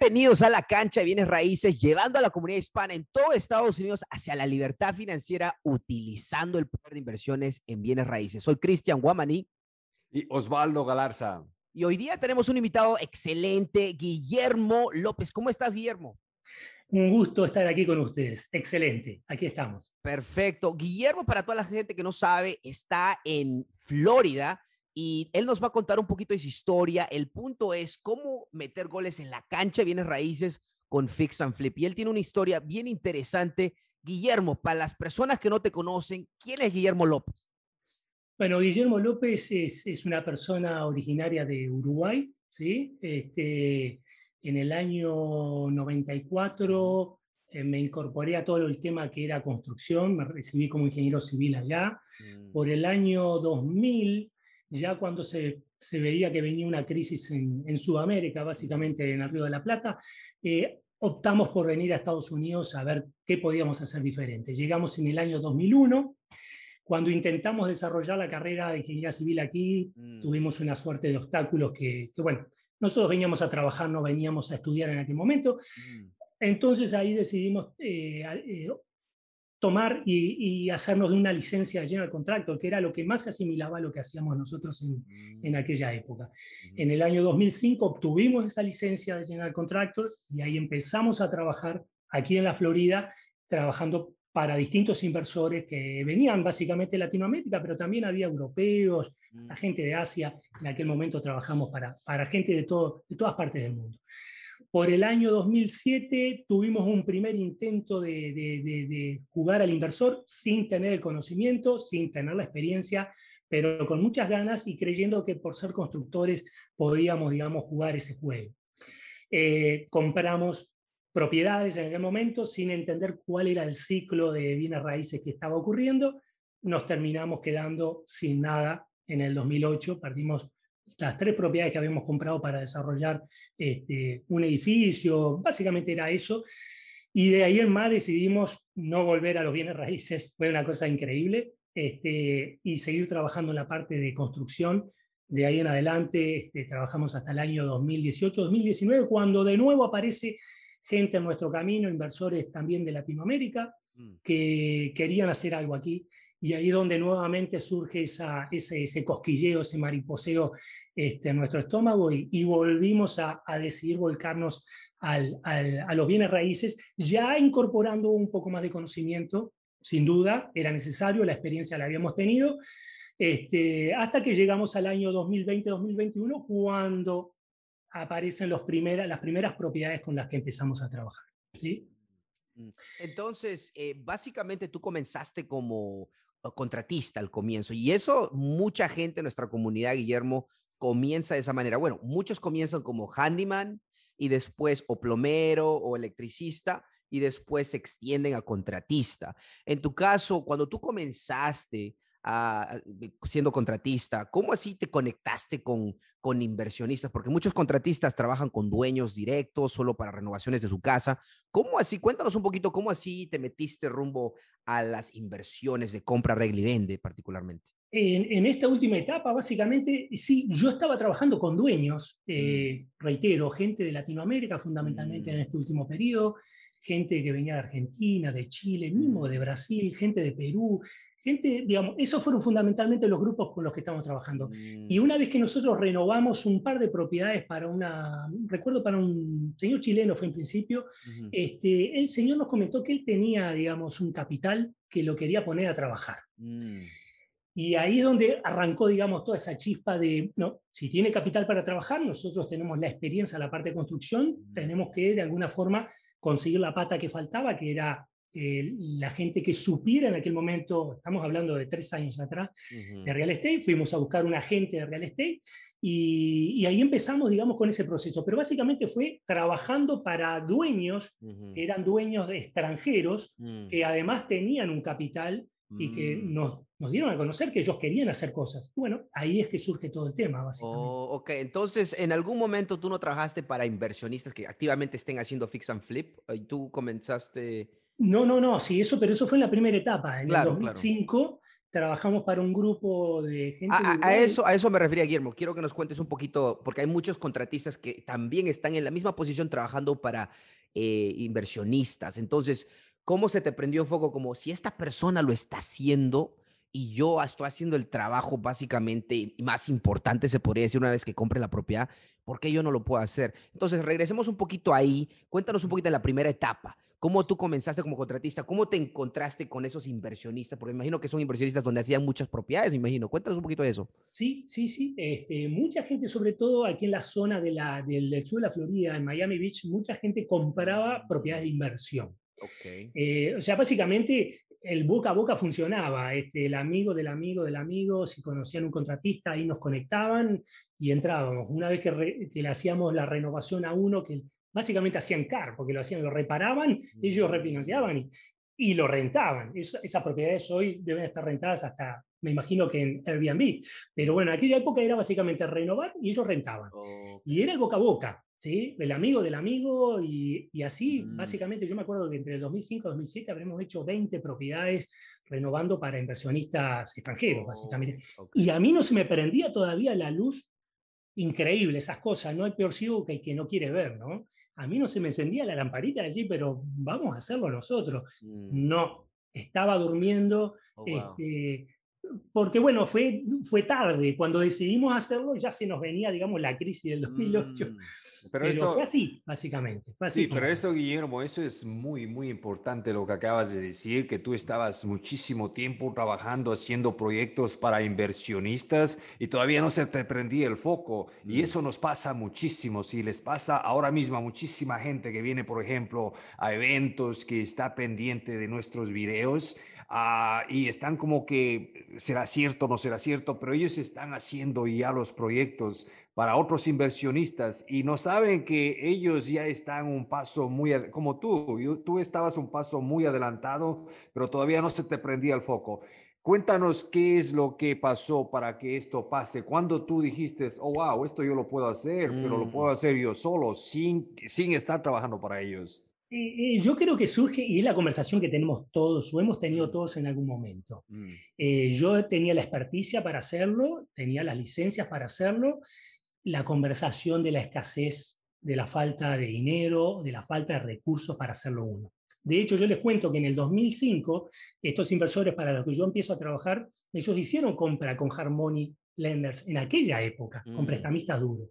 Bienvenidos a la cancha de bienes raíces, llevando a la comunidad hispana en todo Estados Unidos hacia la libertad financiera utilizando el poder de inversiones en bienes raíces. Soy Cristian Guamaní. Y Osvaldo Galarza. Y hoy día tenemos un invitado excelente, Guillermo López. ¿Cómo estás, Guillermo? Un gusto estar aquí con ustedes. Excelente. Aquí estamos. Perfecto. Guillermo, para toda la gente que no sabe, está en Florida y él nos va a contar un poquito de su historia. El punto es cómo meter goles en la cancha bienes raíces con Fix and Flip. Y él tiene una historia bien interesante. Guillermo, para las personas que no te conocen, ¿quién es Guillermo López? Bueno, Guillermo López es, es una persona originaria de Uruguay, ¿sí? Este, en el año 94 eh, me incorporé a todo el tema que era construcción, me recibí como ingeniero civil allá. Mm. Por el año 2000 ya cuando se, se veía que venía una crisis en, en, Sudamérica, básicamente en el Río de la Plata, eh, optamos por venir a Estados Unidos a ver qué podíamos hacer diferente. Llegamos en el año 2001. Cuando intentamos desarrollar la carrera de ingeniería civil aquí, mm. tuvimos una suerte de obstáculos que, que, bueno, nosotros veníamos a trabajar, no veníamos a estudiar en aquel momento. Mm. Entonces ahí decidimos eh, eh, tomar y, hacernos de una licencia de General Contractor, que era lo que más se asimilaba a lo que hacíamos nosotros en, mm. en aquella época. En el año 2005 obtuvimos esa licencia de General Contractor y ahí empezamos a trabajar aquí en la Florida, trabajando para distintos inversores que venían básicamente de Latinoamérica, pero también había europeos, la mm. gente de Asia. En aquel momento trabajamos para, para gente de, todo, de todas partes del mundo. Por el año 2007 tuvimos un primer intento de, jugar al inversor sin tener el conocimiento, sin tener la experiencia, pero con muchas ganas y creyendo que por ser constructores podíamos, digamos, jugar ese juego. Eh, compramos propiedades en aquel momento sin entender cuál era el ciclo de bienes raíces que estaba ocurriendo. Nos terminamos quedando sin nada en el 2008, perdimos las tres propiedades que habíamos comprado para desarrollar este, un edificio, básicamente era eso. Y de ahí en más decidimos no volver a los bienes raíces, fue una cosa increíble, este, y seguir trabajando en la parte de construcción. De ahí en adelante este, trabajamos hasta el año 2018-2019, cuando de nuevo aparece gente en nuestro camino, inversores también de Latinoamérica, mm. que querían hacer algo aquí y ahí donde nuevamente surge esa, ese, ese, cosquilleo, ese mariposeo este, en nuestro estómago y, volvimos a, a, decidir volcarnos al, al, a los bienes raíces, ya incorporando un poco más de conocimiento, sin duda, era necesario, la experiencia la habíamos tenido, este, hasta que llegamos al año 2020-2021, cuando aparecen los primera, las primeras propiedades con las que empezamos a trabajar. ¿sí? Mm. Entonces, eh, básicamente tú comenzaste como contratista al comienzo. Y eso mucha gente en nuestra comunidad, Guillermo, comienza de esa manera. Bueno, muchos comienzan como handyman y después o plomero o electricista y después se extienden a contratista. En tu caso, cuando tú comenzaste, siendo contratista, ¿cómo así te conectaste con, con inversionistas? Porque muchos contratistas trabajan con dueños directos solo para renovaciones de su casa. ¿Cómo así? Cuéntanos un poquito, ¿cómo así te metiste rumbo a las inversiones de compra, regla y vende particularmente? En, en, esta última etapa, básicamente, sí, yo estaba trabajando con dueños, mm. eh, reitero, gente de Latinoamérica fundamentalmente en mm. este último periodo, gente que venía de Argentina, de Chile, mismo de Brasil, gente de Perú, gente, digamos, esos fueron fundamentalmente los grupos con los que estamos trabajando. Y mm. una vez que nosotros renovamos un par de propiedades para una, recuerdo para un señor chileno fue en principio, este, el señor nos comentó que él tenía, digamos, un capital que lo quería poner a trabajar. Mm. Y ahí es donde arrancó, digamos, toda esa chispa de, no, si tiene capital para trabajar, nosotros tenemos la experiencia en la parte de construcción, mm. tenemos que de alguna forma conseguir la pata que faltaba, que era eh, la gente que supiera en aquel momento, estamos hablando de tres años atrás, de real estate, fuimos a buscar un agente de real estate y, ahí empezamos, digamos, con ese proceso. Pero básicamente fue trabajando para dueños, que eran dueños extranjeros, mm. que además tenían un capital y que mm. nos, nos, dieron a conocer que ellos querían hacer cosas. bueno, ahí es que surge todo el tema, básicamente. Oh, ok, entonces en algún momento tú no trabajaste para inversionistas que activamente estén haciendo fix and flip y tú comenzaste no, no, no, sí, eso, pero eso fue en la primera etapa, en el 2005. trabajamos para un grupo de gente. A, eso, a eso me refería, Guillermo. Quiero que nos cuentes un poquito, porque hay muchos contratistas que también están en la misma posición trabajando para eh, inversionistas. Entonces, ¿cómo se te prendió foco? Como si esta persona lo está haciendo y yo estoy haciendo el trabajo básicamente más importante, se podría decir, una vez que compre la propiedad, ¿por qué yo no lo puedo hacer? Entonces, regresemos un poquito ahí. Cuéntanos un poquito de la primera etapa. ¿Cómo tú comenzaste como contratista? ¿Cómo te encontraste con esos inversionistas? Porque me imagino que son inversionistas donde hacían muchas propiedades, me imagino. Cuéntanos un poquito de eso. Sí, sí, sí. Este, mucha gente, sobre todo aquí en la zona de la, del, sur de la Florida, en Miami Beach, mucha gente compraba propiedades de inversión. Okay. Eh, o sea, básicamente el boca a boca funcionaba. Este, el amigo del amigo del amigo, si conocían un contratista, ahí nos conectaban y entrábamos. Una vez que, que le hacíamos la renovación a uno, que básicamente hacían CAR, porque lo hacían, lo reparaban, ellos refinanciaban y, y lo rentaban. esas propiedades hoy deben estar rentadas hasta, me imagino que en Airbnb. Pero bueno, en aquella época era básicamente renovar y ellos rentaban. Y era el boca a boca, ¿sí? El amigo del amigo y, y así, mm. básicamente, yo me acuerdo que entre el 2005 y 2007 habremos hecho 20 propiedades renovando para inversionistas extranjeros, básicamente. Y a mí no se me prendía todavía la luz increíble, esas cosas. No hay peor ciego que el que no quiere ver, ¿no? a mí no se me encendía la lamparita de decir, pero vamos a hacerlo nosotros. Mm. No, estaba durmiendo, oh, este, porque bueno, fue, fue tarde, cuando decidimos hacerlo ya se nos venía, digamos, la crisis del 2008. Pero, eso, fue así, básicamente. sí, pero eso, Guillermo, eso es muy, muy importante lo que acabas de decir, que tú estabas muchísimo tiempo trabajando, haciendo proyectos para inversionistas y todavía no se te prendía el foco. Y mm. eso nos pasa muchísimo. Si les pasa ahora mismo a muchísima gente que viene, por ejemplo, a eventos, que está pendiente de nuestros videos, Ah, y están como que será cierto, no será cierto, pero ellos están haciendo ya los proyectos para otros inversionistas y no saben que ellos ya están un paso muy, como tú, tú estabas un paso muy adelantado, pero todavía no se te prendía el foco. Cuéntanos qué es lo que pasó para que esto pase. Cuando tú dijiste, oh, wow, esto yo lo puedo hacer, pero lo puedo mm. hacer yo solo, sin, sin estar trabajando para ellos. Eh, eh, yo creo que surge, y es la conversación que tenemos todos, o hemos tenido todos en algún momento. Mm. Eh, yo tenía la experticia para hacerlo, tenía las licencias para hacerlo, la conversación de la escasez, de la falta de dinero, de la falta de recursos para hacerlo uno. De hecho, yo les cuento que en el 2005, estos inversores para los que yo empiezo a trabajar, ellos hicieron compra con Harmony Lenders en aquella época, con mm. prestamistas duros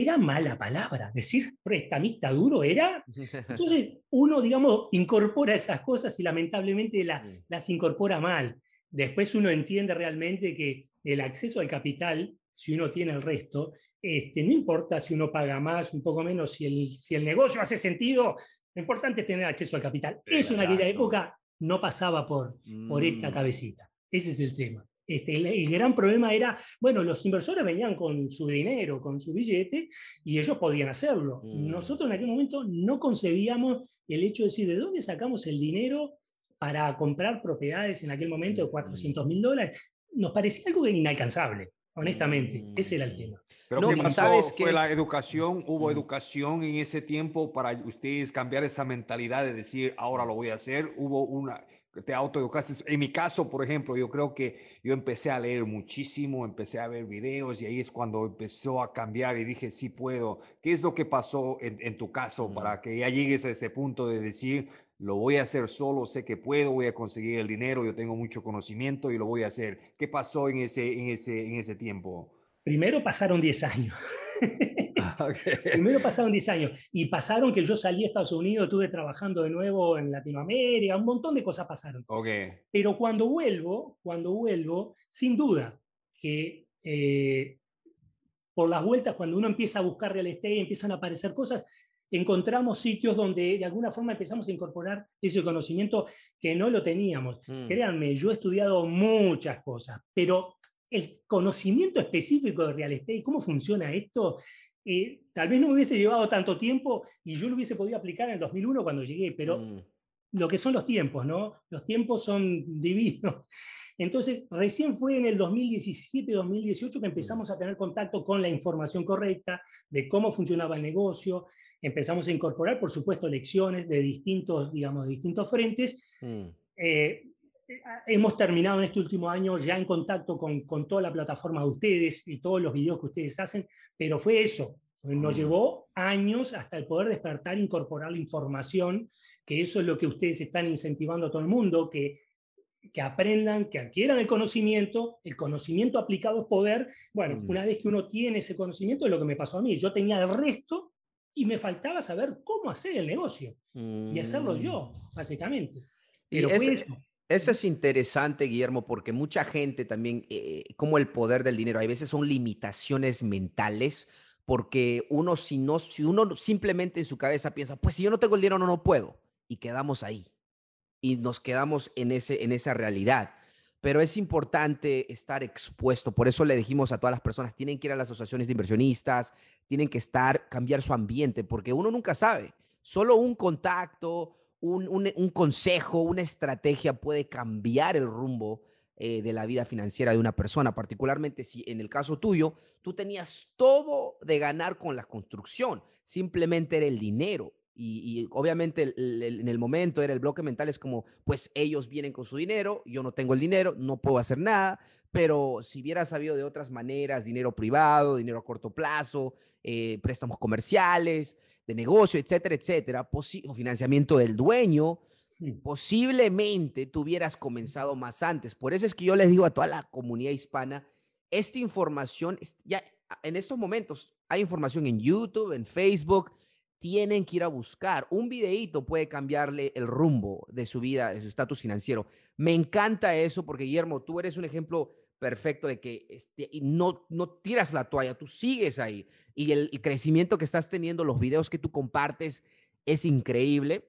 era mala palabra. Decir prestamista duro era... Entonces uno, digamos, incorpora esas cosas y lamentablemente las incorpora mal. Después uno entiende realmente que el acceso al capital, si uno tiene el resto, este, no importa si uno paga más, un poco menos, si el, si el negocio hace sentido, lo importante es tener acceso al capital. Eso en aquella época no pasaba por, por esta mm. cabecita. Ese es el tema. Este, el, gran problema era, bueno, los inversores venían con su dinero, con su billete, y ellos podían hacerlo. Mm. Nosotros en aquel momento no concebíamos el hecho de decir, ¿de dónde sacamos el dinero para comprar propiedades en aquel momento de 400 mm. mil dólares? Nos parecía algo inalcanzable, honestamente. Mm. Ese era el tema. Pero no, ¿qué ¿Sabes que... La educación, hubo educación en ese tiempo para ustedes cambiar esa mentalidad de decir, ahora lo voy a hacer. Hubo una, te autoeducaste. En mi caso, por ejemplo, yo creo que yo empecé a leer muchísimo, empecé a ver videos y ahí es cuando empezó a cambiar y dije, sí puedo. ¿Qué es lo que pasó en, tu caso para que ya llegues a ese punto de decir, lo voy a hacer solo, sé que puedo, voy a conseguir el dinero, yo tengo mucho conocimiento y lo voy a hacer? ¿Qué pasó en ese, en ese, en ese tiempo? Primero pasaron 10 años. Primero pasaron 10 años y pasaron que yo salí a Estados Unidos, estuve trabajando de nuevo en Latinoamérica, un montón de cosas pasaron. Pero cuando vuelvo, cuando vuelvo, sin duda que eh, por las vueltas, cuando uno empieza a buscar real estate, empiezan a aparecer cosas, encontramos sitios donde de alguna forma empezamos a incorporar ese conocimiento que no lo teníamos. Mm. Créanme, yo he estudiado muchas cosas, pero el conocimiento específico de real estate, cómo funciona esto, eh, tal vez no me hubiese llevado tanto tiempo y yo lo hubiese podido aplicar en el 2001 cuando llegué, pero mm. lo que son los tiempos, ¿no? Los tiempos son divinos. Entonces, recién fue en el 2017-2018 que empezamos a tener contacto con la información correcta de cómo funcionaba el negocio. Empezamos a incorporar, por supuesto, lecciones de distintos, digamos, distintos frentes. Mm. Eh, hemos terminado en este último año ya en contacto con, con, toda la plataforma de ustedes y todos los videos que ustedes hacen, pero fue eso. Nos llevó años hasta el poder despertar, incorporar la información, que eso es lo que ustedes están incentivando a todo el mundo, que, que aprendan, que adquieran el conocimiento, el conocimiento aplicado es poder. Bueno, mm. una vez que uno tiene ese conocimiento, es lo que me pasó a mí. Yo tenía el resto y me faltaba saber cómo hacer el negocio y hacerlo yo, mm. básicamente. Pero eso es interesante, Guillermo, porque mucha gente también, eh, como el poder del dinero, hay veces son limitaciones mentales, porque uno si no, si uno simplemente en su cabeza piensa, pues si yo no tengo el dinero, no, no puedo, y quedamos ahí, y nos quedamos en, ese, en esa realidad. Pero es importante estar expuesto, por eso le dijimos a todas las personas, tienen que ir a las asociaciones de inversionistas, tienen que estar, cambiar su ambiente, porque uno nunca sabe, solo un contacto, un, consejo, una estrategia puede cambiar el rumbo eh, de la vida financiera de una persona, particularmente si en el caso tuyo, tú tenías todo de ganar con la construcción, simplemente era el dinero. Y, obviamente en el momento era el bloque mental, es como, pues ellos vienen con su dinero, yo no tengo el dinero, no puedo hacer nada, pero si hubiera sabido de otras maneras, dinero privado, dinero a corto plazo, eh, préstamos comerciales, de negocio, etcétera, etcétera, o financiamiento del dueño, posiblemente tuvieras comenzado más antes. Por eso es que yo les digo a toda la comunidad hispana, esta información, ya en estos momentos hay información en YouTube, en Facebook, tienen que ir a buscar. Un videíto puede cambiarle el rumbo de su vida, de su estatus financiero. Me encanta eso porque, Guillermo, tú eres un ejemplo perfecto de que este, no, no tiras la toalla, tú sigues ahí. Y el, crecimiento que estás teniendo, los videos que tú compartes, es increíble.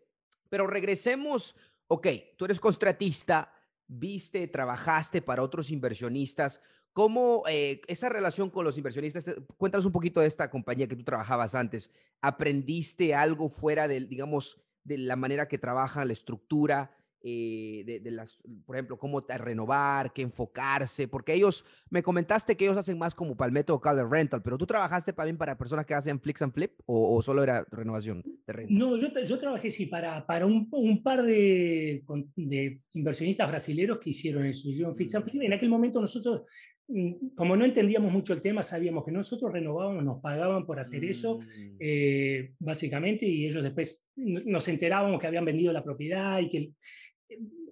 Pero regresemos, ok, tú eres contratista, viste, trabajaste para otros inversionistas. ¿Cómo eh, esa relación con los inversionistas? Eh, cuéntanos un poquito de esta compañía que tú trabajabas antes. ¿Aprendiste algo fuera del, digamos, de la manera que trabaja, la estructura? Eh, de, las, por ejemplo, cómo renovar, qué enfocarse, porque ellos, me comentaste que ellos hacen más como para el método Color Rental, pero tú trabajaste también para personas que hacen Flix and Flip o, solo era renovación de renta? No, yo, yo trabajé sí para, para un, un par de, de, inversionistas brasileños que hicieron eso, hicieron Flix and mm. Flip. En aquel momento nosotros, mm, como no entendíamos mucho el tema, sabíamos que nosotros renovábamos, nos pagaban por hacer eso, mm. eh, básicamente, y ellos después nos enterábamos que habían vendido la propiedad y que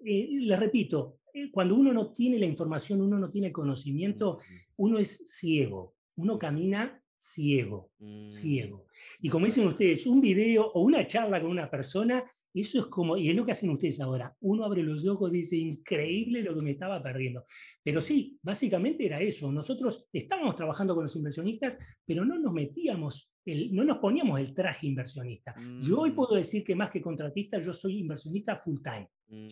eh, les repito, eh, cuando uno no tiene la información, uno no tiene el conocimiento, uno es ciego, uno camina ciego, ciego. Y como dicen ustedes, un video o una charla con una persona, eso es como, y es lo que hacen ustedes ahora, uno abre los ojos y dice, increíble lo que me estaba perdiendo. Pero sí, básicamente era eso, nosotros estábamos trabajando con los inversionistas, pero no nos metíamos, el, no nos poníamos el traje inversionista. Yo hoy mm. puedo decir que más que contratista, yo soy inversionista full time. Mm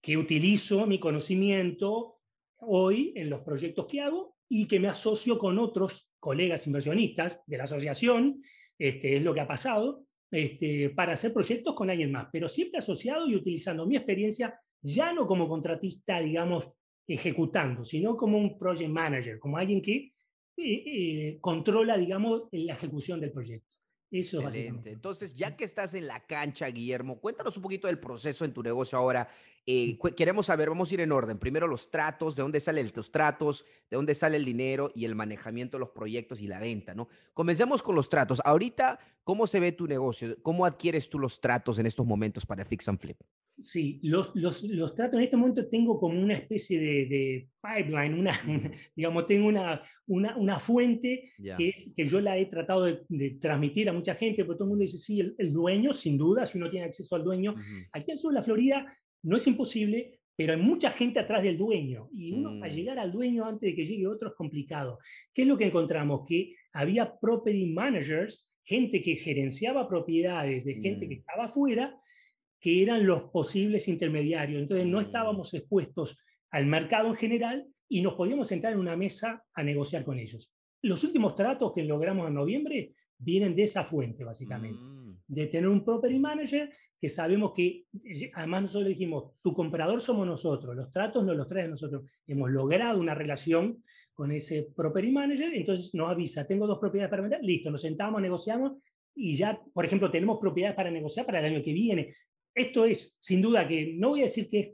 que utilizo mi conocimiento hoy en los proyectos que hago y que me asocio con otros colegas inversionistas de la asociación, este, es lo que ha pasado, este, para hacer proyectos con alguien más, pero siempre asociado y utilizando mi experiencia ya no como contratista, digamos, ejecutando, sino como un project manager, como alguien que eh, eh, controla, digamos, la ejecución del proyecto. Eso Excelente. Entonces, ya que estás en la cancha, Guillermo, cuéntanos un poquito del proceso en tu negocio ahora. Eh, queremos saber, vamos a ir en orden. Primero los tratos, de dónde salen los tratos, de dónde sale el dinero y el manejamiento de los proyectos y la venta, ¿no? Comencemos con los tratos. Ahorita, ¿cómo se ve tu negocio? ¿Cómo adquieres tú los tratos en estos momentos para Fix and Flip? Sí, los, los, los, tratos en este momento tengo como una especie de, pipeline, una, digamos, tengo una, una, una fuente que, es, que yo la he tratado de, transmitir a mucha gente, porque todo el mundo dice, sí, el, dueño, sin duda, si uno tiene acceso al dueño. Aquí en sur de la Florida no es imposible, pero hay mucha gente atrás del dueño y uno para mm. llegar al dueño antes de que llegue otro es complicado. ¿Qué es lo que encontramos? Que había property managers, gente que gerenciaba propiedades de gente que mm. estaba afuera, que eran los posibles intermediarios. Entonces no mm. estábamos expuestos al mercado en general y nos podíamos sentar en una mesa a negociar con ellos. Los últimos tratos que logramos en noviembre vienen de esa fuente, básicamente. Mm. De tener un property manager que sabemos que, además nosotros le dijimos, tu comprador somos nosotros, los tratos no los trae nosotros. Hemos logrado una relación con ese property manager, entonces nos avisa, tengo dos propiedades para vender, listo, nos sentamos, negociamos y ya, por ejemplo, tenemos propiedades para negociar para el año que viene. Esto es, sin duda, que no voy a decir que es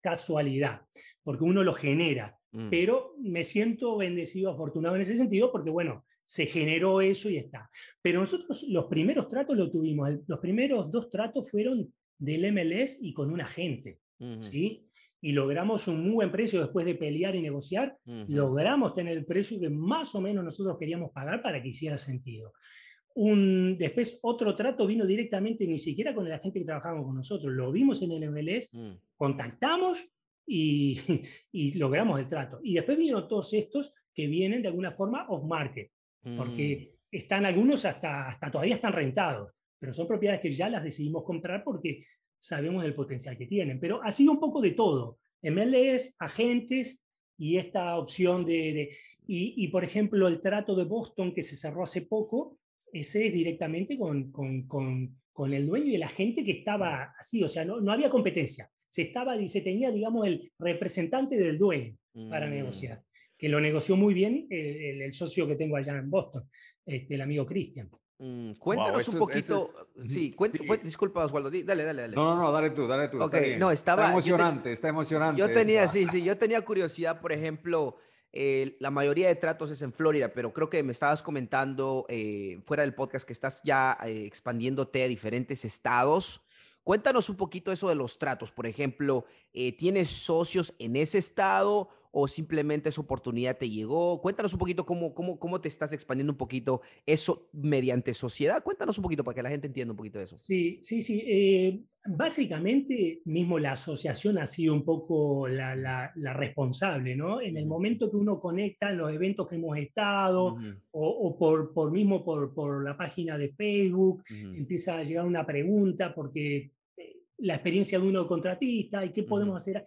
casualidad, porque uno lo genera. Mm. Pero me siento bendecido, afortunado en ese sentido, porque bueno, se generó eso y está. Pero nosotros los primeros tratos lo tuvimos, los primeros dos tratos fueron del MLS y con un agente, ¿sí? Y logramos un muy buen precio después de pelear y negociar, ujú. logramos tener el precio que más o menos nosotros queríamos pagar para que hiciera sentido. Un, después otro trato vino directamente, ni siquiera con la gente que trabajaba con nosotros, lo vimos en el MLS, Mm, contactamos y, y logramos el trato. Y después vinieron todos estos que vienen de alguna forma off-market, mm. porque están algunos hasta, hasta todavía están rentados, pero son propiedades que ya las decidimos comprar porque sabemos del potencial que tienen. Pero ha sido un poco de todo, MLS, agentes y esta opción de... de- y, y, por ejemplo, el trato de Boston que se cerró hace poco, ese es directamente con, con, con, con el dueño y la gente que estaba así, o sea, no, no había competencia. Se, estaba, y se tenía, digamos, el representante del dueño para Mm. negociar, que lo negoció muy bien el, el- el socio que tengo allá en Boston, este, el amigo Cristian. Mm, Cuéntanos un poquito. es- Sí, Ujú, cuenta- sí. disculpa, Osvaldo. di- Dale, dale, dale. No, no, no, dale tú, dale tú. está bien. no, estaba- Está te- emocionante, está emocionante. Yo tenía, sí, sí, yo tenía curiosidad, por ejemplo, eh, la mayoría de tratos es en Florida, pero creo que me estabas comentando eh, fuera del podcast que estás ya eh, expandiéndote a diferentes estados. Cuéntanos un poquito eso de los tratos. Por ejemplo, eh, ¿tienes socios en ese estado o simplemente esa oportunidad te llegó? Cuéntanos un poquito cómo, cómo, cómo te estás expandiendo un poquito eso mediante sociedad. Cuéntanos un poquito para que la gente entienda un poquito de eso. Sí, sí, sí. eh, básicamente, mismo la asociación ha sido un poco la, la- la responsable, ¿no? En el momento que uno conecta en los eventos que hemos estado, o, o por, por mismo por, por la página de Facebook, empieza a llegar una pregunta porque la experiencia de uno contratista y qué podemos hacer.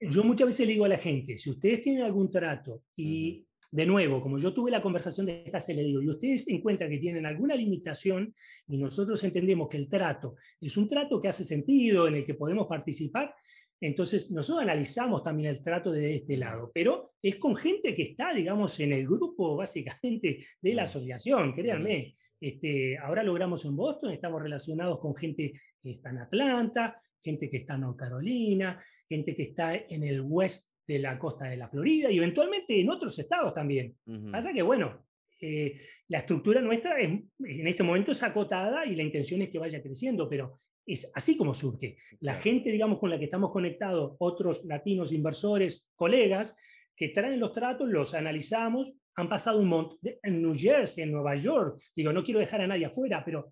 Yo muchas veces le digo a la gente, si ustedes tienen algún trato y de nuevo, como yo tuve la conversación de esta, se le digo, y ustedes encuentran que tienen alguna limitación y nosotros entendemos que el trato es un trato que hace sentido, en el que podemos participar, entonces nosotros analizamos también el trato de este lado, pero es con gente que está, digamos, en el grupo básicamente de la asociación, créanme. Este, ahora logramos en Boston, estamos relacionados con gente que está en Atlanta, gente que está en North Carolina, gente que está en el west de la costa de la Florida y eventualmente en otros estados también. ujú. Pasa que, bueno, eh, la estructura nuestra es- en este momento es acotada y la intención es que vaya creciendo, pero es así como surge. La Claro. gente, digamos, con la que estamos conectados, otros latinos inversores, colegas, que traen los tratos, los analizamos, han pasado un montón, en New Jersey, en Nueva York, digo, no quiero dejar a nadie afuera, pero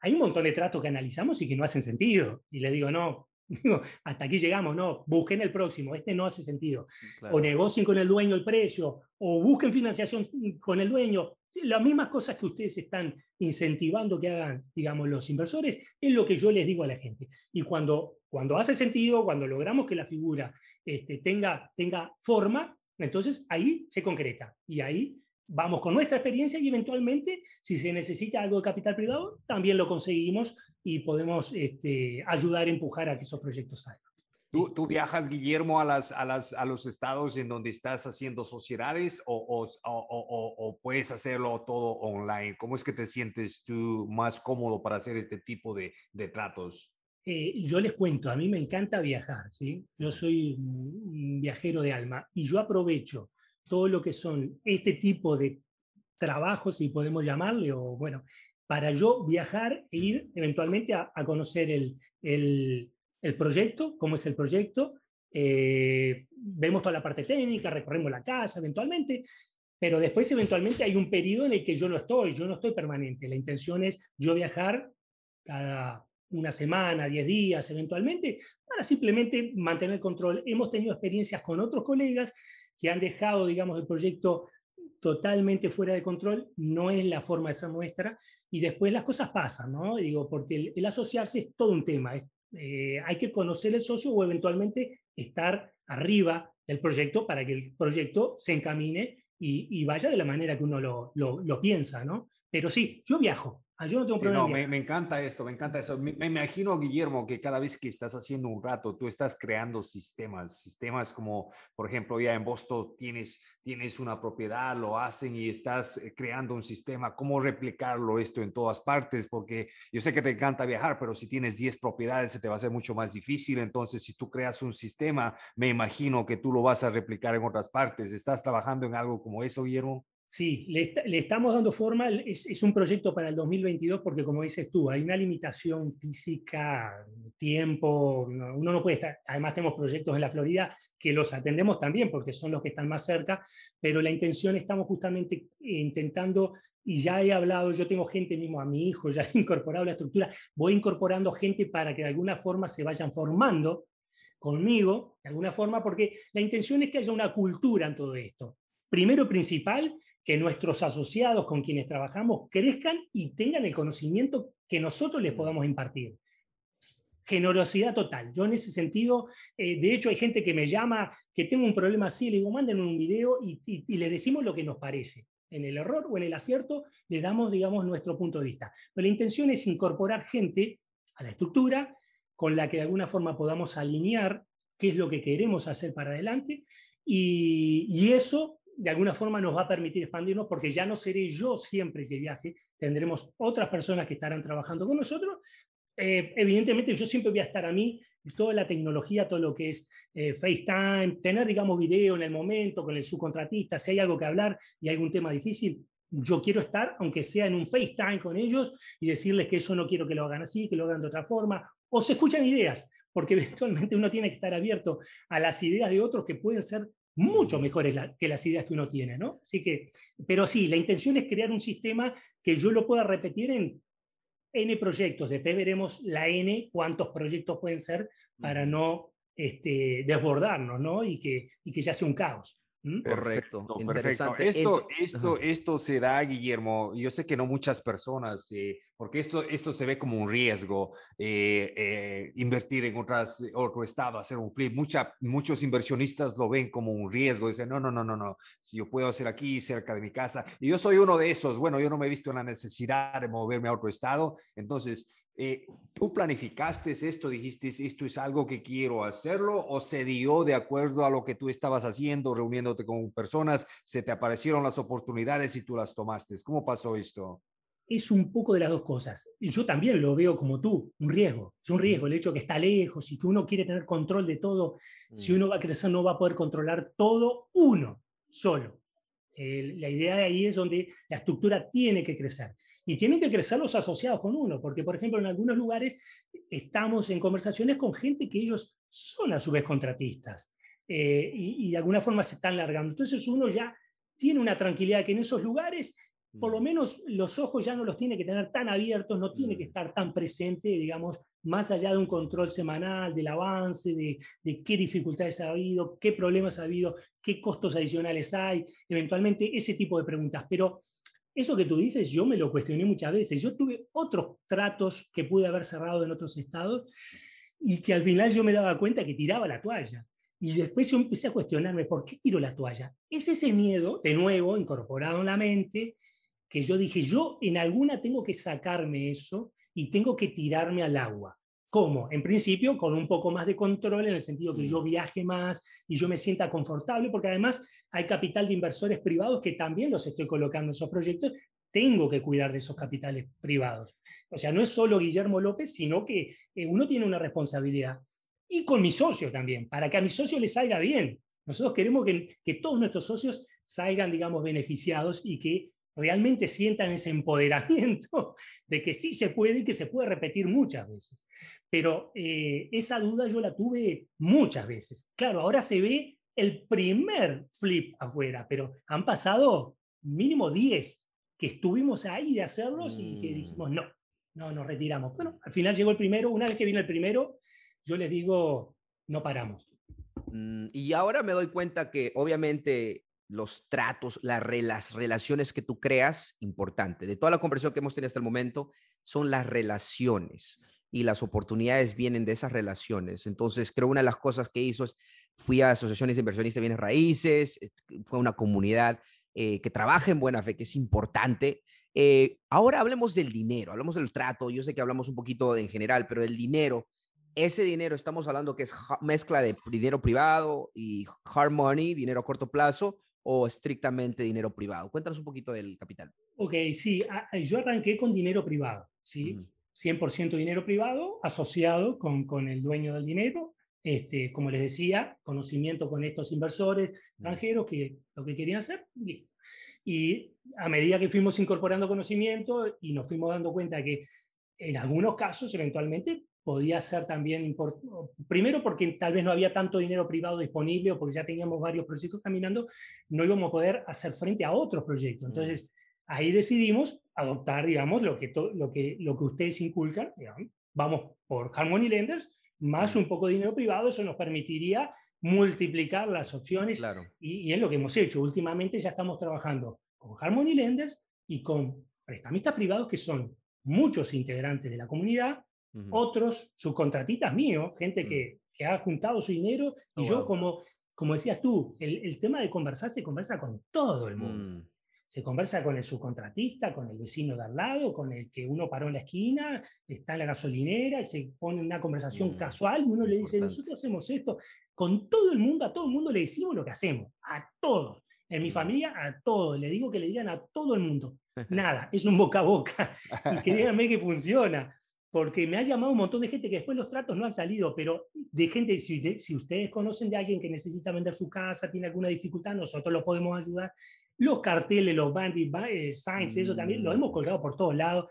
hay un montón de tratos que analizamos y que no hacen sentido. Y le digo, no, digo, hasta aquí llegamos, no, busquen el próximo, este no hace sentido Claro. o negocien con el dueño el precio, o busquen financiación con el dueño. Las mismas cosas que ustedes están incentivando que hagan, digamos, los inversores, es lo que yo les digo a la gente. Y cuando, cuando hace sentido, cuando logramos que la figura este, tenga, tenga forma, entonces ahí se concreta. Y ahí vamos con nuestra experiencia y eventualmente, si se necesita algo de capital privado, también lo conseguimos y podemos este, ayudar a empujar a que esos proyectos salgan. ¿Tú, tú viajas, Guillermo, a, las, a, las, a los estados en donde estás haciendo sociedades o, o, o, o- puedes hacerlo todo online? ¿Cómo es que te sientes tú más cómodo para hacer este tipo de, de tratos? Eh, yo les cuento, a mí me encanta viajar, ¿sí? Yo soy un viajero de alma y yo aprovecho todo lo que son este tipo de trabajos, si podemos llamarle, o bueno, para yo viajar e ir eventualmente a, a conocer el, el, el proyecto, cómo es el proyecto, eh, vemos toda la parte técnica, recorremos la casa eventualmente, pero después eventualmente hay un periodo en el que yo no estoy, yo no estoy permanente. La intención es yo viajar cada una semana, 10 días eventualmente, para simplemente mantener control. Hemos tenido experiencias con otros colegas que han dejado, digamos, el proyecto totalmente fuera de control, no es la forma de ser nuestra, y después las cosas pasan, ¿no? Digo, porque el, asociarse es todo un tema, eh, hay que conocer el socio o eventualmente estar arriba del proyecto para que el proyecto se encamine y, vaya de la manera que uno lo- lo piensa, ¿no? Pero sí, yo viajo, Ah, yo no tengo problema. No, me, me, encanta esto, me encanta eso. Me, me, imagino, Guillermo, que cada vez que estás haciendo un rato, tú estás creando sistemas, sistemas como, por ejemplo, ya en Boston tienes, tienes una propiedad, lo hacen y estás eh, creando un sistema. ¿Cómo replicarlo esto en todas partes? Porque yo sé que te encanta viajar, pero si tienes 10 propiedades se te va a hacer mucho más difícil. Entonces, si tú creas un sistema, me imagino que tú lo vas a replicar en otras partes. ¿Estás trabajando en algo como eso, Guillermo? Sí, le, estamos dando forma, es, es, un proyecto para el 2022 porque como dices tú, hay una limitación física, tiempo, uno no puede estar, además tenemos proyectos en la Florida que los atendemos también porque son los que están más cerca, pero la intención estamos justamente intentando, y ya he hablado, yo tengo gente mismo, a mi hijo ya he incorporado la estructura, voy incorporando gente para que de alguna forma se vayan formando conmigo, de alguna forma, porque la intención es que haya una cultura en todo esto. Primero principal, que nuestros asociados con quienes trabajamos crezcan y tengan el conocimiento que nosotros les podamos impartir. Generosidad total. Yo en ese sentido, eh, de hecho hay gente que me llama, que tengo un problema así, le digo, mándenme un video y, y, y le decimos lo que nos parece. En el error o en el acierto le damos, digamos, nuestro punto de vista. Pero la intención es incorporar gente a la estructura con la que de alguna forma podamos alinear qué es lo que queremos hacer para adelante y, y eso de alguna forma nos va a permitir expandirnos porque ya no seré yo siempre que viaje, tendremos otras personas que estarán trabajando con nosotros. Eh, evidentemente yo siempre voy a estar a mí, toda la tecnología, todo lo que es eh, FaceTime, tener, digamos, video en el momento con el subcontratista, si hay algo que hablar y algún tema difícil, yo quiero estar, aunque sea en un FaceTime con ellos, y decirles que eso no quiero que lo hagan así, que lo hagan de otra forma, o se escuchan ideas, porque eventualmente uno tiene que estar abierto a las ideas de otros que pueden ser mucho mejores la, que las ideas que uno tiene, ¿no? Así que, pero sí, la intención es crear un sistema que yo lo pueda repetir en N proyectos. Después veremos la N, cuántos proyectos pueden ser para no este, desbordarnos, ¿no? Y que, y que ya sea un caos. ¿Mm? Correcto, perfecto. Esto, esto, esto se da, Guillermo. Yo sé que no muchas personas, eh, porque esto, esto se ve como un riesgo, eh, eh, invertir en otras, otro estado, hacer un flip. Mucha, muchos inversionistas lo ven como un riesgo. Dicen, no, no, no, no, no. Si yo puedo hacer aquí, cerca de mi casa. Y yo soy uno de esos. Bueno, yo no me he visto en la necesidad de moverme a otro estado. Entonces, eh, ¿Tú planificaste esto? ¿Dijiste esto es algo que quiero hacerlo? ¿O se dio de acuerdo a lo que tú estabas haciendo, reuniéndote con personas? ¿Se te aparecieron las oportunidades y tú las tomaste? ¿Cómo pasó esto? Es un poco de las dos cosas. Yo también lo veo como tú, un riesgo. Es un riesgo el hecho que está lejos y que uno quiere tener control de todo. Si mm. uno va a crecer, no va a poder controlar todo uno solo. Eh, la idea de ahí es donde la estructura tiene que crecer. Y tienen que crecer los asociados con uno, porque, por ejemplo, en algunos lugares estamos en conversaciones con gente que ellos son a su vez contratistas eh, y, y, de alguna forma se están largando. Entonces uno ya tiene una tranquilidad que en esos lugares, por lo mm. menos los ojos ya no los tiene que tener tan abiertos, no tiene que mm. estar tan presente, digamos, más allá de un control semanal del avance, de, de, qué dificultades ha habido, qué problemas ha habido, qué costos adicionales hay, eventualmente ese tipo de preguntas. Pero eso que tú dices, yo me lo cuestioné muchas veces. Yo tuve otros tratos que pude haber cerrado en otros estados y que al final yo me daba cuenta que tiraba la toalla. Y después yo empecé a cuestionarme, ¿por qué tiro la toalla? Es ese miedo, de nuevo, incorporado en la mente, que yo dije, yo en alguna tengo que sacarme eso y tengo que tirarme al agua. ¿Cómo? En principio, con un poco más de control, en el sentido que yo mm. viaje más y yo me sienta confortable, porque además hay capital de inversores privados que también los estoy colocando en esos proyectos. Tengo que cuidar de esos capitales privados. O sea, no es solo Guillermo López, sino que eh, uno tiene una responsabilidad. Y con mi socio también, para que a mi socio le salga bien. Nosotros queremos que, que todos nuestros socios salgan, digamos, beneficiados y que realmente sientan ese empoderamiento de que sí se puede y que se puede repetir muchas veces. Pero eh, esa duda yo la tuve muchas veces. Claro, ahora se ve el primer flip afuera, pero han pasado mínimo 10 que estuvimos ahí de hacerlos y que dijimos, mm. no, no, nos retiramos. Bueno, al final llegó el primero, una vez que viene el primero, yo les digo, no paramos. Mm, y ahora me doy cuenta que obviamente los tratos, las relaciones que tú creas, importante. De toda la conversación que hemos tenido hasta el momento, son las relaciones y las oportunidades vienen de esas relaciones. Entonces, creo una de las cosas que hizo es, fui a asociaciones de inversionistas de bienes raíces, fue una comunidad eh, que trabaja en buena fe, que es importante. Eh, ahora hablemos del dinero, hablemos del trato. Yo sé que hablamos un poquito en general, pero el dinero, ese dinero estamos hablando que es mezcla de dinero privado y hard money, dinero a corto plazo, o estrictamente dinero privado. Cuéntanos un poquito del capital. Ok, sí, yo arranqué con dinero privado, ¿sí? 100% dinero privado asociado con, con el dueño del dinero. Este, como les decía, conocimiento con estos inversores extranjeros que lo que querían hacer, Y a medida que fuimos incorporando conocimiento y nos fuimos dando cuenta que en algunos casos eventualmente podía ser también, primero porque tal vez no había tanto dinero privado disponible o porque ya teníamos varios proyectos caminando, no íbamos a poder hacer frente a otros proyectos. Entonces, ahí decidimos adoptar, digamos, lo que, lo que, lo que ustedes inculcan, vamos por Harmony Lenders, más un poco de dinero privado, eso nos permitiría multiplicar las opciones claro. y, y es lo que hemos hecho. Últimamente ya estamos trabajando con Harmony Lenders y con prestamistas privados que son muchos integrantes de la comunidad, otros subcontratistas míos, gente mm. que, que, ha juntado su dinero, y oh, yo, como, como decías tú, el, el, tema de conversar se conversa con todo el mundo. Mm. Se conversa con el subcontratista, con el vecino de al lado, con el que uno paró en la esquina, está en la gasolinera, y se pone una conversación mm, casual, y uno le dice, nosotros hacemos esto. Con todo el mundo, a todo el mundo le decimos lo que hacemos, a todos. En mi familia, a todos. Le digo que le digan a todo el mundo. Nada, es un boca a boca. Y créanme que funciona porque me ha llamado un montón de gente que después los tratos no han salido, pero de gente, si, si ustedes conocen de alguien que necesita vender su casa, tiene alguna dificultad, nosotros lo podemos ayudar. Los carteles, los bandit eh, signs, eso también lo mm. hemos colgado por todos lados.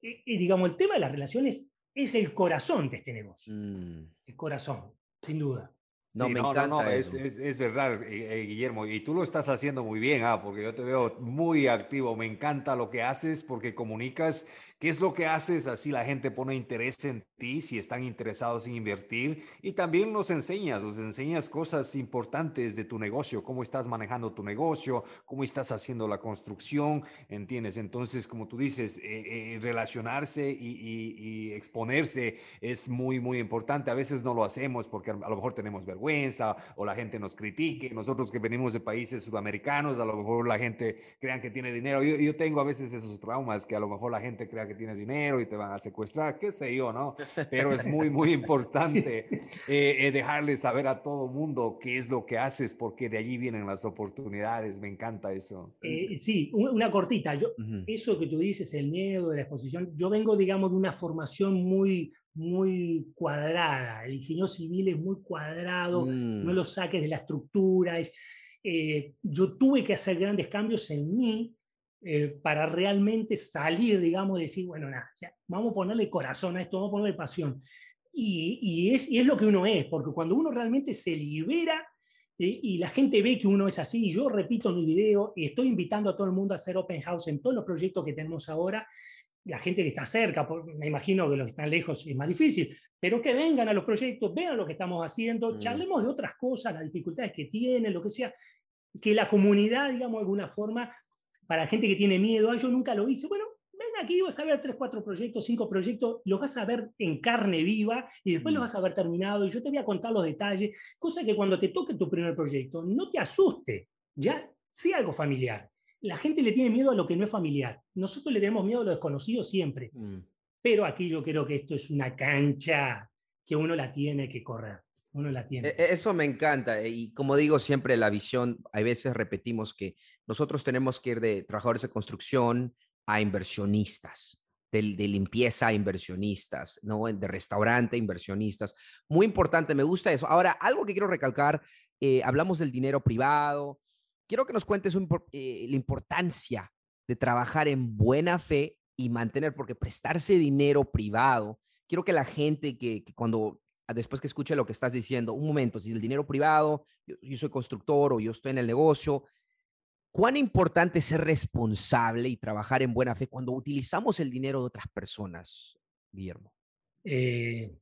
Y, digamos, el tema de las relaciones es el corazón de este negocio. Mm. El corazón, sin duda. No, me encanta. es, es, verdad, eh, eh, Guillermo, y tú lo estás haciendo muy bien, ah, porque yo te veo muy activo. Me encanta lo que haces porque comunicas ¿Qué es lo que haces? Así la gente pone interés en ti, si están interesados en invertir. Y también nos enseñas, nos enseñas cosas importantes de tu negocio, cómo estás manejando tu negocio, cómo estás haciendo la construcción, ¿entiendes? Entonces, como tú dices, eh, eh, relacionarse y, exponerse es muy, muy importante. A veces no lo hacemos porque a lo mejor tenemos vergüenza o la gente nos critique. Nosotros que venimos de países sudamericanos, a lo mejor la gente crea que tiene dinero. Yo, yo tengo a veces esos traumas que a lo mejor la gente crea que tienes dinero y te van a secuestrar, qué sé yo, ¿no? Pero es muy, muy importante eh, eh, dejarle saber a todo mundo qué es lo que haces, porque de allí vienen las oportunidades. Me encanta eso. Eh, sí, una cortita. Yo, Eso que tú dices, el miedo de la exposición, yo vengo, digamos, de una formación muy, muy cuadrada. El ingeniero civil es muy cuadrado, no mm. lo saques de la estructura. Es, yo tuve que hacer grandes cambios en mí eh, para realmente salir, digamos, y decir, bueno, nada, vamos a ponerle corazón a esto, vamos a ponerle pasión. Y, y, es, y es lo que uno es, porque cuando uno realmente se libera eh, y la gente ve que uno es así, yo repito en mi video y estoy invitando a todo el mundo a hacer open house en todos los proyectos que tenemos ahora, la gente que está cerca, me imagino que los que están lejos es más difícil, pero que vengan a los proyectos, vean lo que estamos haciendo, mm. charlemos de otras cosas, las dificultades que tienen, lo que sea, que la comunidad, digamos, de alguna forma para gente que tiene miedo, ah, yo nunca lo hice. Bueno, ven aquí, vas a ver tres, cuatro proyectos, cinco proyectos, los vas a ver en carne viva y después los mm. vas a ver terminado y yo te voy a contar los detalles, cosa que cuando te toque tu primer proyecto no te asuste, ya sea algo familiar. La gente le tiene miedo a lo que no es familiar. Nosotros le tenemos miedo a lo desconocido siempre. Mm. Pero aquí yo creo que esto es una cancha que uno la tiene que correr E, e, eso me encanta. Eh, y como digo siempre, la visión, a veces repetimos que nosotros tenemos que ir de trabajadores de construcción a inversionistas, de, limpieza a inversionistas, ¿no? de restaurante a inversionistas. Muy importante, me gusta eso. Ahora, algo que quiero recalcar, eh, hablamos del dinero privado. Quiero que nos cuentes eh, la importancia de trabajar en buena fe y mantener, porque prestarse dinero privado, quiero que la gente que cuando después que escuche lo que estás diciendo, un momento, si el dinero privado, yo, soy constructor o yo estoy en el negocio, ¿cuán importante es ser responsable y trabajar en buena fe cuando utilizamos el dinero de otras personas, Guillermo? Eh,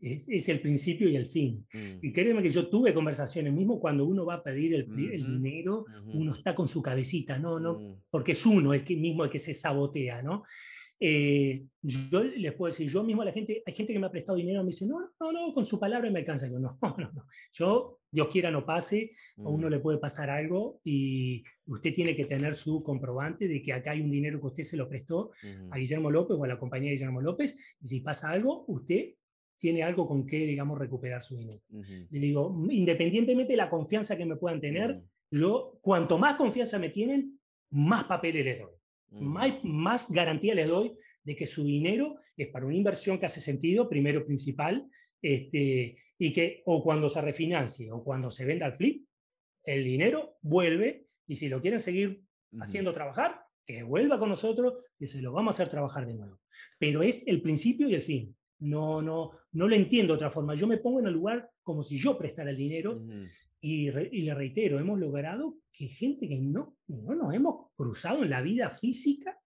es, el principio y el fin. Mm. Y créeme que yo tuve conversaciones, mismo cuando uno va a pedir el, dinero, uno está con su cabecita, ¿no? no mm. Porque es uno el que, mismo el que se sabotea, ¿no? Eh, yo les puedo decir, yo mismo a la gente, hay gente que me ha prestado dinero y me dice, no, no, no, con su palabra me alcanza. Yo, no, no, no. Yo, Dios quiera, no pase, o uno mm. le puede pasar algo y usted tiene que tener su comprobante de que acá hay un dinero que usted se lo prestó a Guillermo López o a la compañía de Guillermo López, y si pasa algo, usted tiene algo con que, digamos, recuperar su dinero. Le digo, independientemente de la confianza que me puedan tener, yo, cuanto más confianza me tienen, más papeles les doy. Más, más garantía les doy de que su dinero es para una inversión que hace sentido, primero principal, este, y que o cuando se refinancie o cuando se venda al flip, el dinero vuelve y si lo quieren seguir haciendo trabajar, que vuelva con nosotros, que se lo vamos a hacer trabajar de nuevo. Pero es el principio y el fin. No, no, no lo entiendo de otra forma. Yo me pongo en el lugar como si yo prestara el dinero y, le reitero, hemos logrado que gente que no, no nos hemos cruzado en la vida física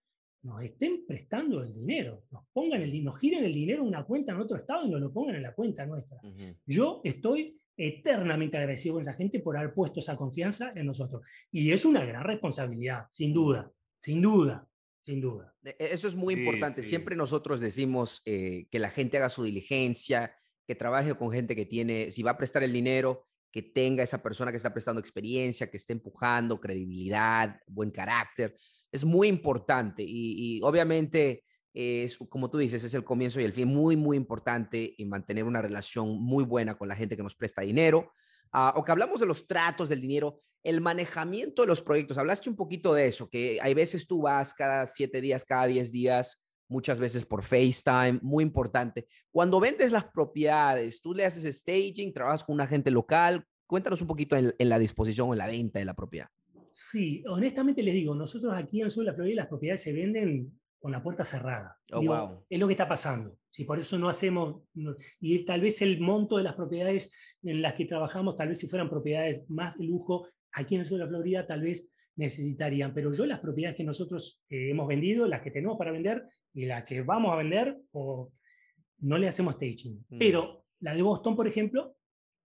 nos estén prestando el dinero, nos pongan el nos giren el dinero en una cuenta en otro estado y nos lo pongan en la cuenta nuestra. Yo estoy eternamente agradecido con esa gente por haber puesto esa confianza en nosotros. Y es una gran responsabilidad, sin duda, sin duda. Sin duda. E, e, eso es muy importante. Siempre nosotros decimos eh, que la gente haga su diligencia, que trabaje con gente que tiene, si va a prestar el dinero, que tenga esa persona que está prestando experiencia, que esté empujando, credibilidad, buen carácter. Es muy importante y, obviamente es, como tú dices, es el comienzo y el fin muy, muy importante y mantener una relación muy buena con la gente que nos presta dinero. Ah, o que hablamos de los tratos del dinero, el manejamiento de los proyectos. Hablaste un poquito de eso, que hay veces tú vas cada siete días, cada diez días, muchas veces por FaceTime, muy importante. Cuando vendes las propiedades, tú le haces staging, trabajas con un agente local. Cuéntanos un poquito en, la disposición o en la venta de la propiedad. Sí, honestamente les digo, nosotros aquí en el sur de la Florida las propiedades se venden con la puerta cerrada. Oh, es lo que está pasando. Si por eso no hacemos, y tal vez el monto de las propiedades en las que trabajamos, tal vez si fueran propiedades más de lujo, aquí en el sur de la Florida tal vez necesitarían, pero yo las propiedades que nosotros eh, hemos vendido, las que tenemos para vender y las que vamos a vender, o, no le hacemos staging. Mm. Pero la de Boston, por ejemplo,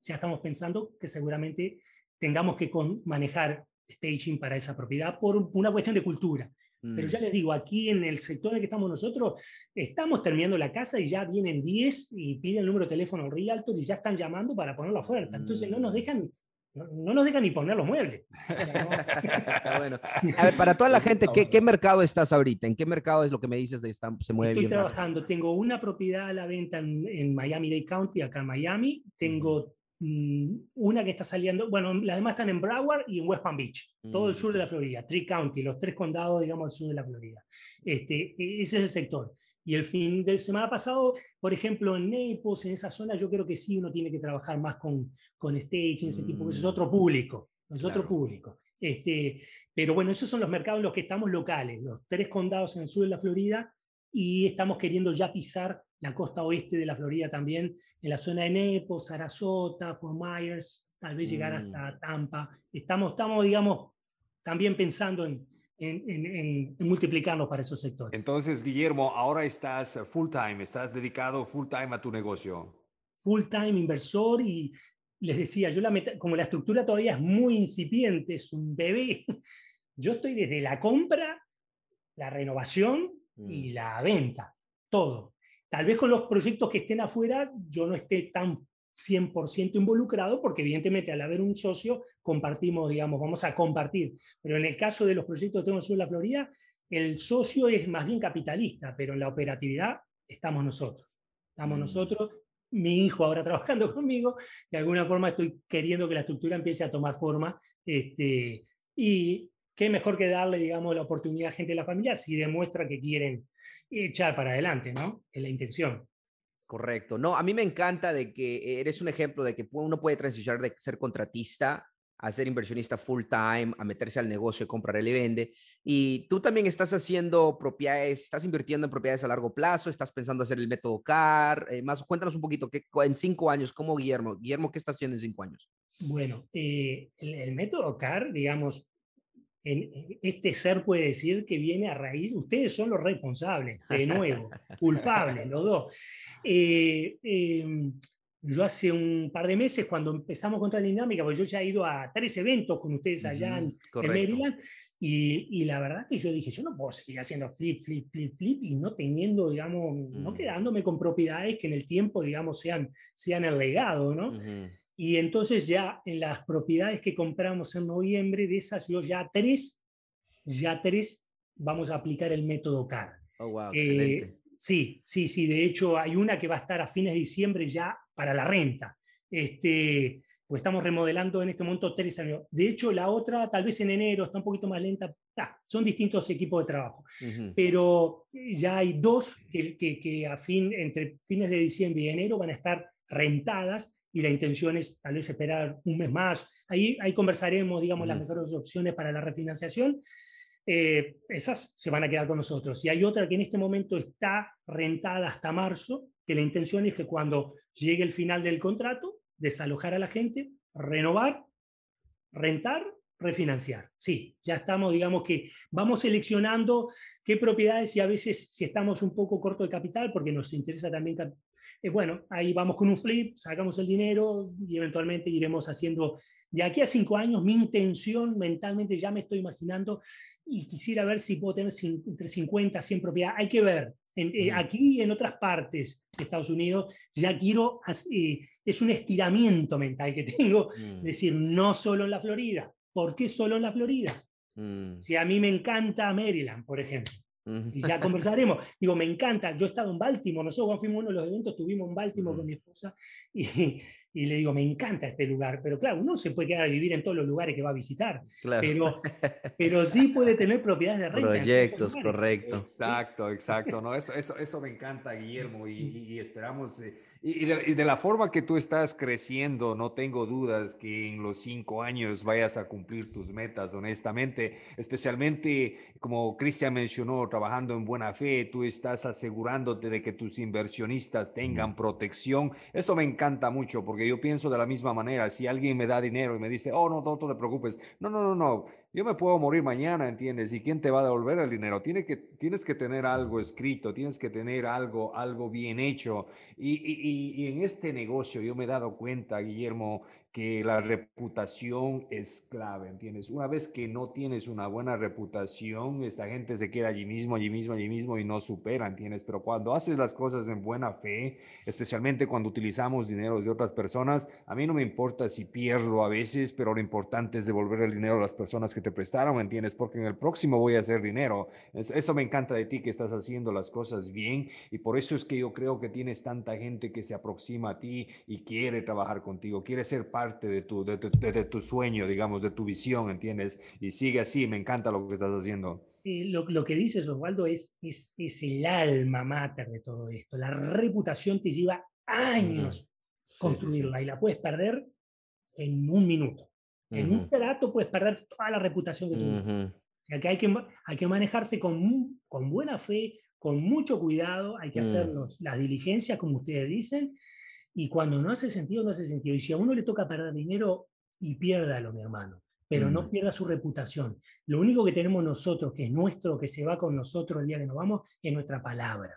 ya estamos pensando que seguramente tengamos que manejar staging para esa propiedad por una cuestión de cultura. Pero mm. ya les digo, aquí en el sector en el que estamos nosotros, estamos terminando la casa y ya vienen 10 y piden el número de teléfono al realtor y ya están llamando para poner la oferta. Entonces no nos mm. dejan no, nos dejan ni poner los muebles. bueno. A ver, para toda la gente, ¿qué, ¿qué, mercado estás ahorita? ¿En qué mercado es lo que me dices de esta, se mueve Estoy trabajando, tengo una propiedad a la venta en, en Miami-Dade County, acá en Miami. Tengo Mm, una que está saliendo, bueno, las demás están en Broward y en West Palm Beach, todo el sur de la mm. Florida, Tri County, los tres condados, digamos, al sur de la Florida. Este, e, ese es el sector. Y el fin de semana pasado, por ejemplo, en Naples, en esa zona, yo creo que sí uno tiene que trabajar más con, con staging, ese tipo, porque es mm. otro público, es otro público. Este, pero bueno, esos son los mercados en los que estamos locales, los tres condados en el sur de la Florida, y estamos queriendo ya pisar la costa oeste de la Florida también, en la zona de Nepo, Sarasota, Fort Myers, tal vez llegar mm. hasta Tampa. Estamos, estamos, digamos, también pensando en, en, multiplicarnos para esos sectores. Entonces, Guillermo, ahora estás full time, estás dedicado full time a tu negocio. Full time inversor y les decía, yo la como la estructura todavía es muy incipiente, es un bebé, yo estoy desde la compra, la renovación y mm. la venta, todo. Tal vez con los proyectos que estén afuera yo no esté tan 100% involucrado, porque evidentemente al haber un socio compartimos, digamos, vamos a compartir. Pero en el caso de los proyectos que tengo en la Florida, el socio es más bien capitalista, pero en la operatividad estamos nosotros. Estamos mm. nosotros, mi hijo ahora trabajando conmigo, de alguna forma estoy queriendo que la estructura empiece a tomar forma. Este, y qué mejor que darle, digamos, la oportunidad a gente de la familia si demuestra que quieren echar para adelante, ¿no? Es la intención. Correcto. No, a mí me encanta de que eres un ejemplo de que uno puede transicionar de ser contratista a ser inversionista full time, a meterse al negocio, comprar y vende. Y tú también estás haciendo propiedades, estás invirtiendo en propiedades a largo plazo, estás pensando hacer el método CAR. Eh, más, cuéntanos un poquito, que en cinco años, ¿cómo Guillermo? Guillermo, ¿qué está haciendo en cinco años? Bueno, eh, el, método CAR, digamos, este ser puede decir que viene a raíz, ustedes son los responsables, de nuevo, culpables, los dos. Eh, em, yo hace un par de meses, cuando empezamos con dinámica, pues yo ya he ido a tres eventos con ustedes allá en, Maryland, y, y, la verdad que yo dije, yo no puedo seguir haciendo flip, flip, flip, flip, y no teniendo, digamos, no mm. quedándome con propiedades que en el tiempo, digamos, sean, sean el legado, ¿no? Y entonces ya en las propiedades que compramos en noviembre, de esas yo ya tres, ya tres vamos a aplicar el método CAR. Oh, wow, excelente. Eh, sí, sí, sí. De hecho, hay una que va a estar a fines de diciembre ya para la renta. Este, pues estamos remodelando en este momento tres años. De hecho, la otra, tal vez en enero, está un poquito más lenta. Ah, son distintos equipos de trabajo. Pero ya hay dos que, que, a fin, entre fines de diciembre y enero van a estar rentadas y la intención es tal vez esperar un mes más. Ahí, ahí conversaremos, digamos, las mejores opciones para la refinanciación. Eh, esas se van a quedar con nosotros. Y hay otra que en este momento está rentada hasta marzo, que la intención es que cuando llegue el final del contrato, desalojar a la gente, renovar, rentar, refinanciar. Sí, ya estamos, digamos que vamos seleccionando qué propiedades y a veces si estamos un poco corto de capital, porque nos interesa también eh, bueno, ahí vamos con un flip, sacamos el dinero y eventualmente iremos haciendo, de aquí a cinco años, mi intención mentalmente ya me estoy imaginando y quisiera ver si puedo tener entre 50 a 100 propiedades. Hay que ver, eh, aquí y en otras partes de Estados Unidos, ya quiero, eh, es un estiramiento mental que tengo, mm. decir, no solo en la Florida. ¿Por qué solo en la Florida? Mm. Si a mí me encanta Maryland, por ejemplo. Y ya conversaremos. Digo, me encanta. Yo he estado en Baltimore. Nosotros cuando fuimos a uno de los eventos, estuvimos en Baltimore con mi esposa y, y, le digo, me encanta este lugar. Pero claro, uno se puede quedar a vivir en todos los lugares que va a visitar. Pero, pero sí puede tener propiedades de renta. Proyectos, correcto. Exacto, exacto. No, eso, eso, eso me encanta, Guillermo. Y, y esperamos. Eh, y de, la forma que tú estás creciendo, no tengo dudas que en los cinco años vayas a cumplir tus metas, honestamente, especialmente como Cristian mencionó, trabajando en buena fe, tú estás asegurándote de que tus inversionistas tengan protección. Eso me encanta mucho porque yo pienso de la misma manera, si alguien me da dinero y me dice, oh, no, no, no te preocupes, no, no, no, no, yo me puedo morir mañana, ¿entiendes? ¿Y quién te va a devolver el dinero? Tiene que, tienes que tener algo escrito, tienes que tener algo, algo bien hecho. Y, y, y en este negocio yo me he dado cuenta, Guillermo, que la reputación es clave, ¿entiendes? Una vez que no tienes una buena reputación, esta gente se queda allí mismo, allí mismo, allí mismo y no supera, ¿entiendes? Pero cuando haces las cosas en buena fe, especialmente cuando utilizamos dinero de otras personas, a mí no me importa si pierdo a veces, pero lo importante es devolver el dinero a las personas que te prestaron, ¿entiendes? Porque en el próximo voy a hacer dinero. Eso me encanta de ti, que estás haciendo las cosas bien y por eso es que yo creo que tienes tanta gente que se aproxima a ti y quiere trabajar contigo, quiere ser parte de tu, de, tu sueño, digamos, de tu visión, ¿entiendes? Y sigue así, me encanta lo que estás haciendo. lo, lo, que dices, Osvaldo, es, es, es, el alma mater de todo esto. La reputación te lleva años construirla y la puedes perder en un minuto. En un trato puedes perder toda la reputación que tuviste. O sea que hay que, hay que manejarse con, con buena fe, con mucho cuidado, hay que hacer mm. las diligencias, como ustedes dicen, y cuando no hace sentido, no hace sentido. Y si a uno le toca perder dinero, y piérdalo, mi hermano, pero no mm. pierda su reputación. Lo único que tenemos nosotros, que es nuestro, que se va con nosotros el día que nos vamos, es nuestra palabra.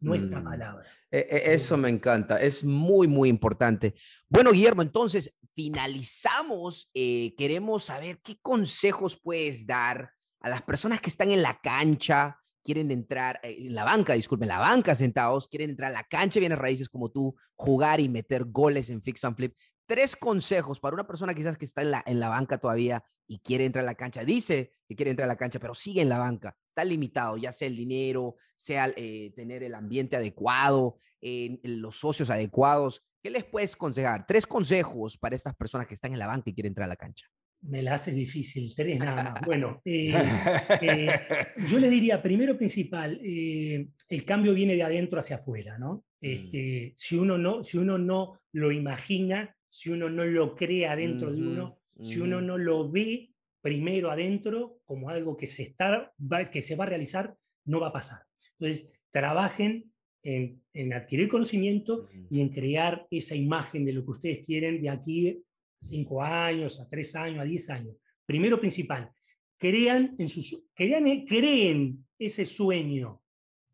Nuestra mm. palabra. E, e, eso me encanta, es muy, muy importante. Bueno, Guillermo, entonces finalizamos. Eh, queremos saber qué consejos puedes dar a las personas que están en la cancha, quieren entrar eh, en la banca, disculpen, la banca sentados, quieren entrar a la cancha viene raíces como tú, jugar y meter goles en fix and flip. Tres consejos para una persona quizás que está en la, en la banca todavía y quiere entrar a la cancha. Dice que quiere entrar a la cancha, pero sigue en la banca. Está limitado, ya sea el dinero, sea eh, tener el ambiente adecuado, los socios adecuados. ¿Qué les puedes aconsejar? Tres consejos para estas personas que están en la banca y quieren entrar a la cancha. Me la hace difícil, tres nada más. Bueno, eh, eh, yo les diría, primero principal, eh, el cambio viene de adentro hacia afuera, ¿no? Mm. Este, si, uno no si uno no lo imagina, si uno no lo cree adentro de uno, si uno no lo ve primero adentro como algo que se, está, que se va a realizar, no va a pasar. Entonces, trabajen en, en adquirir conocimiento y en crear esa imagen de lo que ustedes quieren de aquí cinco años, a tres años, a diez años. Primero principal, crean, en sus, crean, creen ese sueño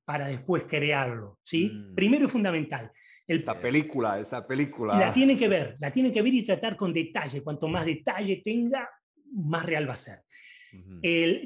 para después crearlo. ¿sí? Mm. Primero es fundamental. esa película, esa película. La tienen que ver, la tienen que ver y tratar con detalle. Cuanto más detalle tenga, más real va a ser.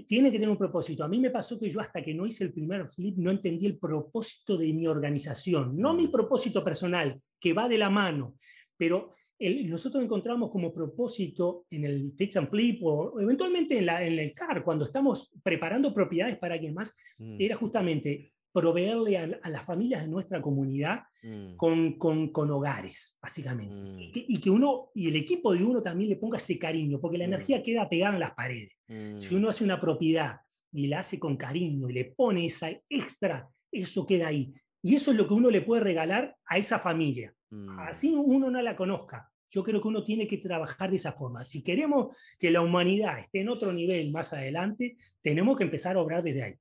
Tiene que tener un propósito. A mí me pasó que yo hasta que no hice el primer flip no entendí el propósito de mi organización, no mi mm. propósito personal, que va de la mano, pero nosotros encontramos como propósito en el Fix and Flip o eventualmente en, la, en el CAR, cuando estamos preparando propiedades para alguien más, mm. era justamente proveerle a, las familias de nuestra comunidad mm. con, con, hogares, básicamente. Mm. Y, que, uno, y el equipo de uno también le ponga ese cariño, porque la energía queda pegada en las paredes. Si uno hace una propiedad y la hace con cariño y le pone esa extra, eso queda ahí. Y eso es lo que uno le puede regalar a esa familia. Así uno no la conozca, yo creo que uno tiene que trabajar de esa forma. Si queremos que la humanidad esté en otro nivel más adelante, tenemos que empezar a obrar desde ahí.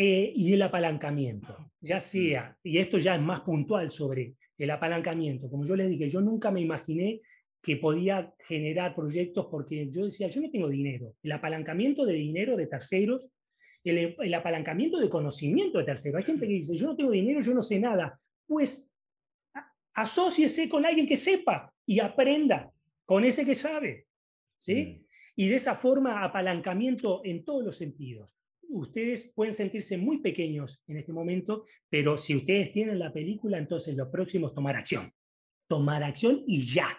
Eh, y el apalancamiento, ya sea, y esto ya es más puntual sobre el apalancamiento, como yo les dije, yo nunca me imaginé que podía generar proyectos porque yo decía, yo no tengo dinero. El apalancamiento de dinero de terceros, el, el apalancamiento de conocimiento de terceros. Hay gente que dice, yo no tengo dinero, yo no sé nada. Pues asóciese con alguien que sepa y aprenda con ese que sabe. ¿sí? Mm. Y de esa forma, apalancamiento en todos los sentidos. Ustedes pueden sentirse muy pequeños en este momento, pero si ustedes tienen la película, entonces lo próximo tomar acción. Tomar acción y ya,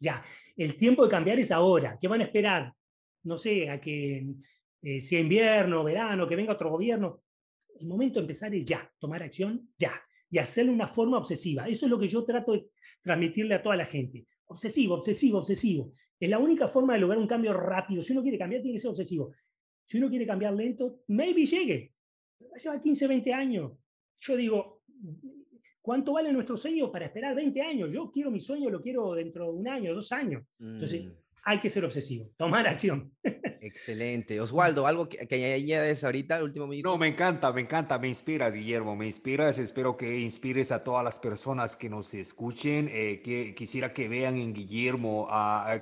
ya. El tiempo de cambiar es ahora. ¿Qué van a esperar? No sé, a que eh, sea invierno, verano, que venga otro gobierno. El momento de empezar es ya, tomar acción ya y hacerlo una forma obsesiva. Eso es lo que yo trato de transmitirle a toda la gente. Obsesivo, obsesivo, obsesivo. Es la única forma de lograr un cambio rápido. Si uno quiere cambiar, tiene que ser obsesivo. Si uno quiere cambiar lento, maybe llegue. Lleva 15, 20 años. Yo digo, ¿cuánto vale nuestro sueño para esperar 20 años? Yo quiero mi sueño, lo quiero dentro de un año, dos años. Entonces, mm. Hay que ser obsesivo, tomar acción. Excelente. Oswaldo, ¿algo que, que añades ahorita, el último minuto? No, me encanta, me encanta, me inspiras, Guillermo, me inspiras. Espero que inspires a todas las personas que nos escuchen, eh, que quisiera que vean en Guillermo,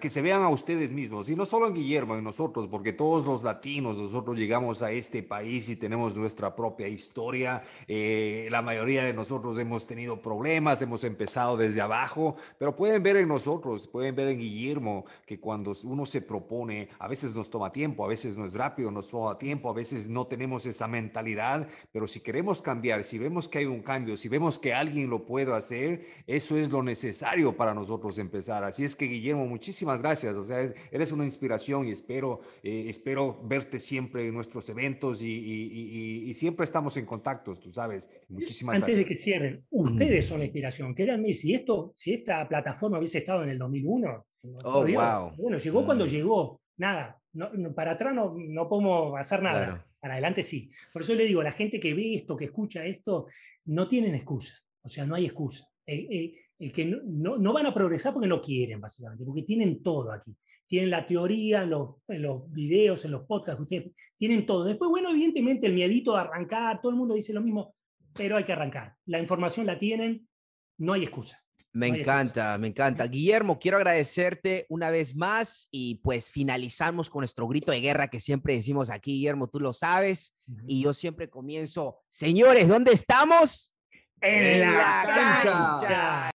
que se vean a ustedes mismos, y no solo en Guillermo, en nosotros, porque todos los latinos, nosotros llegamos a este país y tenemos nuestra propia historia. Eh, la mayoría de nosotros hemos tenido problemas, hemos empezado desde abajo, pero pueden ver en nosotros, pueden ver en Guillermo, que cuando uno se propone, a veces nos toma tiempo, a veces no es rápido, nos toma tiempo, a veces no tenemos esa mentalidad, pero si queremos cambiar, si vemos que hay un cambio, si vemos que alguien lo puede hacer, eso es lo necesario para nosotros empezar. Así es que Guillermo, muchísimas gracias, o sea, eres una inspiración y espero, eh, espero verte siempre en nuestros eventos y, siempre estamos en contacto, tú sabes. Muchísimas Antes gracias. de que cierren, ustedes son la inspiración. Créanme, si, esto, si esta plataforma hubiese estado en el 2001, oh, wow. bueno, llegó cuando mm. llegó, nada, para atrás no, no podemos hacer nada, para adelante sí. Por eso le digo, la gente que ve esto, que escucha esto, no tienen excusa, o sea, no hay excusa. El, que no, no, van a progresar porque no quieren, básicamente, porque tienen todo aquí. Tienen la teoría en los, en los videos, en los podcasts, ustedes tienen todo. Después, bueno, evidentemente el miedito de arrancar, todo el mundo dice lo mismo, pero hay que arrancar. La información la tienen, no hay excusa. Me encanta, me encanta. Guillermo, quiero agradecerte una vez más y pues finalizamos con nuestro grito de guerra que siempre decimos aquí, Guillermo, tú lo sabes. Y yo siempre comienzo, señores, ¿dónde estamos? En, la, cancha.